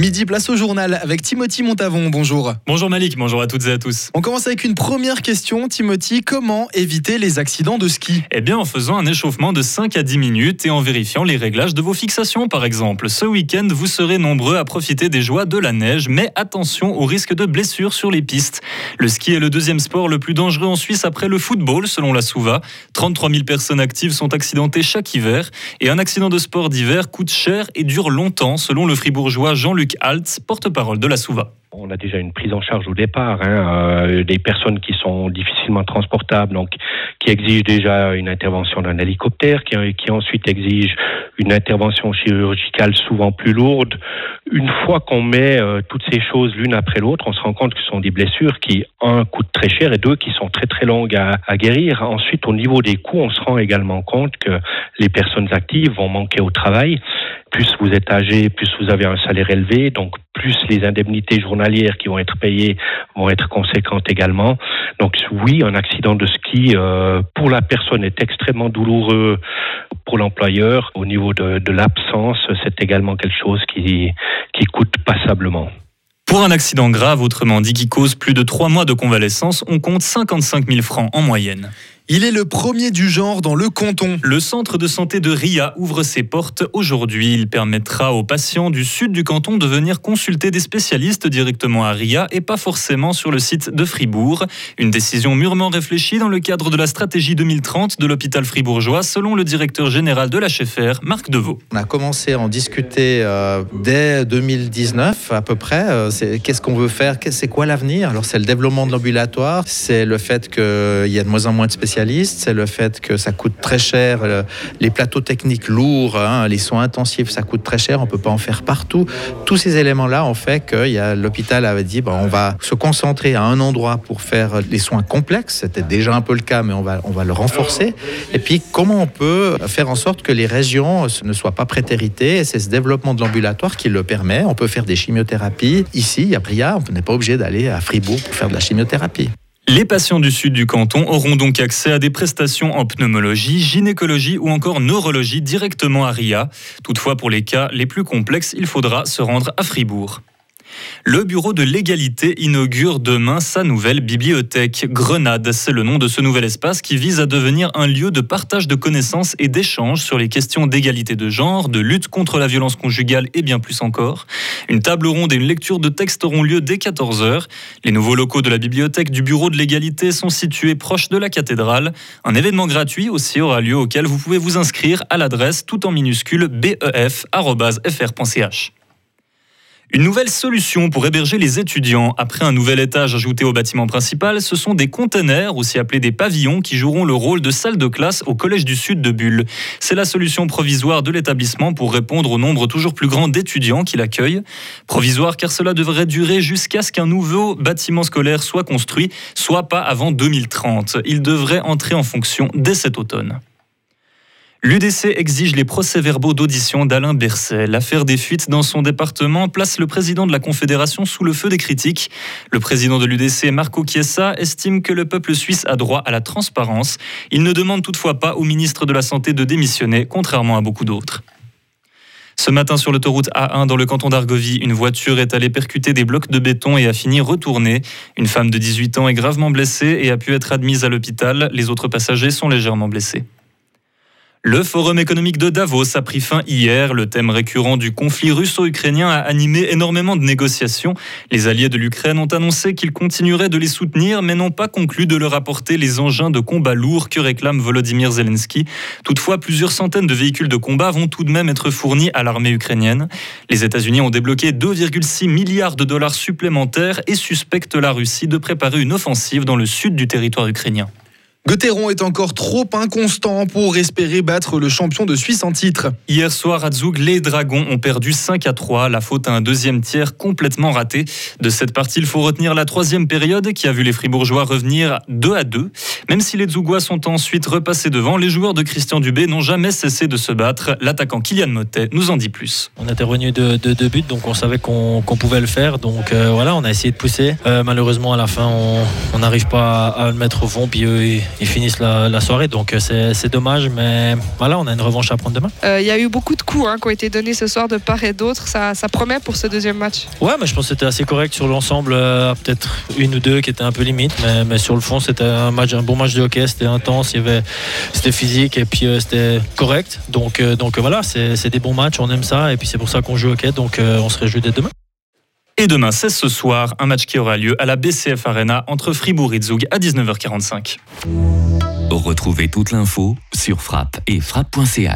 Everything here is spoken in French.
Midi place au journal avec Timothy Montavon. Bonjour. Bonjour Malik, bonjour à toutes et à tous. On commence avec une première question, Timothy. Comment éviter les accidents de ski? Eh bien en faisant un échauffement de 5 à 10 minutes et en vérifiant les réglages de vos fixations par exemple. Ce week-end, vous serez nombreux à profiter des joies de la neige, mais attention au risque de blessures sur les pistes. Le ski est le deuxième sport le plus dangereux en Suisse après le football selon la Souva. 33 000 personnes actives sont accidentées chaque hiver et un accident de sport d'hiver coûte cher et dure longtemps selon le fribourgeois Jean-Luc Luc porte-parole de la Souva. On a déjà une prise en charge au départ, hein, euh, des personnes qui sont difficilement transportables, donc qui exigent déjà une intervention d'un hélicoptère, qui, qui ensuite exige une intervention chirurgicale souvent plus lourde. Une fois qu'on met euh, toutes ces choses l'une après l'autre, on se rend compte que ce sont des blessures qui, un, coûtent très cher et deux, qui sont très très longues à, à guérir. Ensuite, au niveau des coûts, on se rend également compte que les personnes actives vont manquer au travail. Plus vous êtes âgé, plus vous avez un salaire élevé, donc plus les indemnités journalières qui vont être payées vont être conséquentes également. Donc oui, un accident de ski euh, pour la personne est extrêmement douloureux. Pour l'employeur, au niveau de, l'absence, c'est également quelque chose qui coûte passablement. Pour un accident grave, autrement dit qui cause plus de trois mois de convalescence, on compte 55 000 francs en moyenne. Il est le premier du genre dans le canton. Le centre de santé de Ria ouvre ses portes aujourd'hui. Il permettra aux patients du sud du canton de venir consulter des spécialistes directement à Ria et pas forcément sur le site de Fribourg. Une décision mûrement réfléchie dans le cadre de la stratégie 2030 de l'hôpital fribourgeois, selon le directeur général de la HFR, Marc Deveau. On a commencé à en discuter euh, dès 2019 à peu près. Euh, Qu'est-ce qu'on veut faire? C'est quoi l'avenir? Alors c'est le développement de l'ambulatoire, c'est le fait qu'il y a de moins en moins de spécialistes c'est le fait que ça coûte très cher, les plateaux techniques lourds, hein, les soins intensifs, ça coûte très cher, on peut pas en faire partout. Tous ces éléments-là ont fait que l'hôpital avait dit on va se concentrer à un endroit pour faire les soins complexes. C'était déjà un peu le cas, mais on va, on va le renforcer. Et puis comment on peut faire en sorte que les régions ne soient pas prétéritées? C'est ce développement de l'ambulatoire qui le permet. On peut faire des chimiothérapies ici, à Bria. On n'est pas obligé d'aller à Fribourg pour faire de la chimiothérapie. Les patients du sud du canton auront donc accès à des prestations en pneumologie, gynécologie ou encore neurologie directement à RIA. Toutefois, pour les cas les plus complexes, il faudra se rendre à Fribourg. Le Bureau de l'égalité inaugure demain sa nouvelle bibliothèque. Grenade, c'est le nom de ce nouvel espace qui vise à devenir un lieu de partage de connaissances et d'échanges sur les questions d'égalité de genre, de lutte contre la violence conjugale et bien plus encore. Une table ronde et une lecture de textes auront lieu dès 14h. Les nouveaux locaux de la bibliothèque du Bureau de l'égalité sont situés proches de la cathédrale. Un événement gratuit aussi aura lieu auquel vous pouvez vous inscrire à l'adresse tout en minuscule bef.fr.ch. Une nouvelle solution pour héberger les étudiants. Après un nouvel étage ajouté au bâtiment principal, ce sont des containers, aussi appelés des pavillons, qui joueront le rôle de salle de classe au Collège du Sud de Bulle. C'est la solution provisoire de l'établissement pour répondre au nombre toujours plus grand d'étudiants qui l'accueillent. Provisoire car cela devrait durer jusqu'à ce qu'un nouveau bâtiment scolaire soit construit, soit pas avant 2030. Il devrait entrer en fonction dès cet automne. L'UDC exige les procès-verbaux d'audition d'Alain Berset. L'affaire des fuites dans son département place le président de la Confédération sous le feu des critiques. Le président de l'UDC, Marco Chiesa, estime que le peuple suisse a droit à la transparence. Il ne demande toutefois pas au ministre de la Santé de démissionner, contrairement à beaucoup d'autres. Ce matin, sur l'autoroute A1 dans le canton d'Argovie, une voiture est allée percuter des blocs de béton et a fini retournée. Une femme de 18 ans est gravement blessée et a pu être admise à l'hôpital. Les autres passagers sont légèrement blessés. Le forum économique de Davos a pris fin hier. Le thème récurrent du conflit russo-ukrainien a animé énormément de négociations. Les alliés de l'Ukraine ont annoncé qu'ils continueraient de les soutenir, mais n'ont pas conclu de leur apporter les engins de combat lourds que réclame Volodymyr Zelensky. Toutefois, plusieurs centaines de véhicules de combat vont tout de même être fournis à l'armée ukrainienne. Les États-Unis ont débloqué 2,6 milliards de dollars supplémentaires et suspectent la Russie de préparer une offensive dans le sud du territoire ukrainien. Gauthieron est encore trop inconstant pour espérer battre le champion de Suisse en titre. Hier soir à Zug, les Dragons ont perdu 5 à 3, la faute à un deuxième tiers complètement raté. De cette partie, il faut retenir la troisième période qui a vu les Fribourgeois revenir 2 à 2. Même si les Zougois sont ensuite repassés devant, les joueurs de Christian Dubé n'ont jamais cessé de se battre. L'attaquant Kylian Motet nous en dit plus. On était revenu de deux buts, donc on savait qu'on pouvait le faire. Donc euh, voilà, on a essayé de pousser. Euh, malheureusement, à la fin, on n'arrive pas à, le mettre au fond. Puis eux, ils finissent la, soirée. Donc c'est dommage, mais voilà, on a une revanche à prendre demain. Il y a eu beaucoup de coups hein, qui ont été donnés ce soir de part et d'autre. Ça, ça, promet pour ce deuxième match. Ouais, mais je pense que c'était assez correct sur l'ensemble. Peut-être une ou deux qui étaient un peu limite, mais, mais sur le fond, c'était un match, un bon match de hockey. C'était intense, il y avait, c'était physique et puis c'était correct. Donc, donc voilà, c'est des bons matchs, on aime ça et puis c'est pour ça qu'on joue au hockey. Donc on se réjouit dès demain. Et demain, c'est ce soir, un match qui aura lieu à la BCF Arena entre Fribourg et Zug à 19h45. Retrouvez toute l'info sur frappe et frappe.ch.